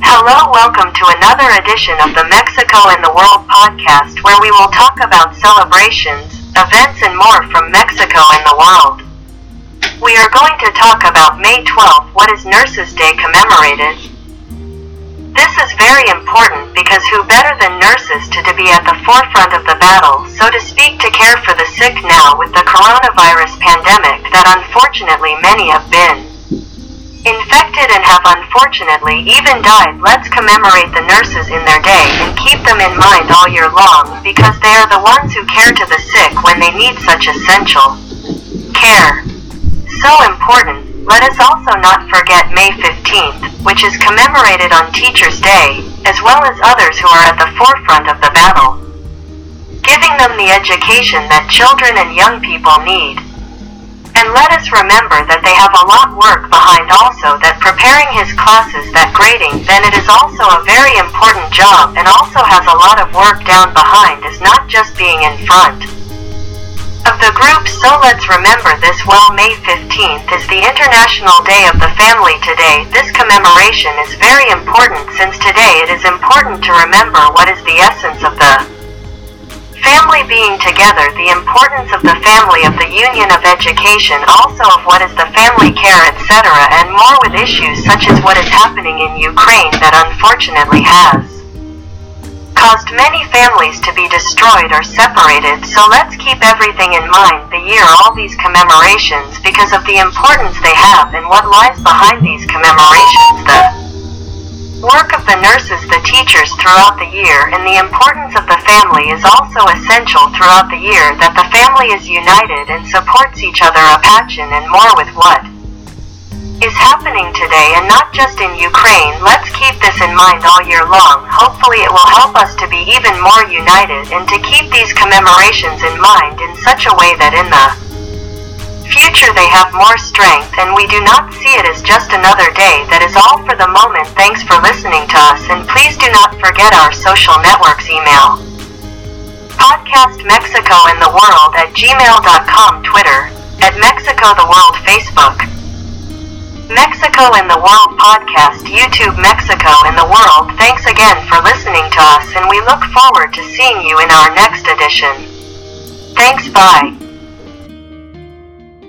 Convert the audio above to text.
Hello, welcome to another edition of the Mexico and the World podcast where we will talk about celebrations, events, and more from Mexico and the world. We are going to talk about May 12th, what is Nurses Day commemorated. This is very important because who better than nurses to, to be at the forefront of the battle, so to speak, to care for the sick now with the coronavirus pandemic that unfortunately many have been infected and have unfortunately even died. Let's commemorate the nurses in their day and keep them in mind all year long because they are the ones who care to the sick when they need such essential care. So important. Let us also not forget May 15th, which is commemorated on Teachers' Day, as well as others who are at the forefront of the battle. Giving them the education that children and young people need. And let us remember that they have a lot of work behind also that preparing his classes that grading then it is also a very important job and also has a lot of work down behind is not just being in front. Of the group so let's remember this well May 15th is the International Day of the Family today. This commemoration is very important since today it is important to remember what is the essence of the family being together, the importance of the family of the union of education, also of what is the family care, etc., and more with issues such as what is happening in Ukraine that unfortunately has caused many families to be destroyed or separated, so let's keep everything in mind the year all these commemorations because of the importance they have and what lies behind these commemorations the nurses, the teachers throughout the year, and the importance of the family is also essential throughout the year that the family is united and supports each other a passion and more with what is happening today and not just in Ukraine. Let's keep this in mind all year long. Hopefully it will help us to be even more united and to keep these commemorations in mind in such a way that in the future they have more strength and we do not see it as just another day. That is all for the moment. Thanks for listening us and please do not forget our social networks email. Podcast Mexico and the World at gmail.com Twitter, at Mexico the World Facebook. Mexico and the World Podcast YouTube Mexico and the World. Thanks again for listening to us and we look forward to seeing you in our next edition. Thanks bye.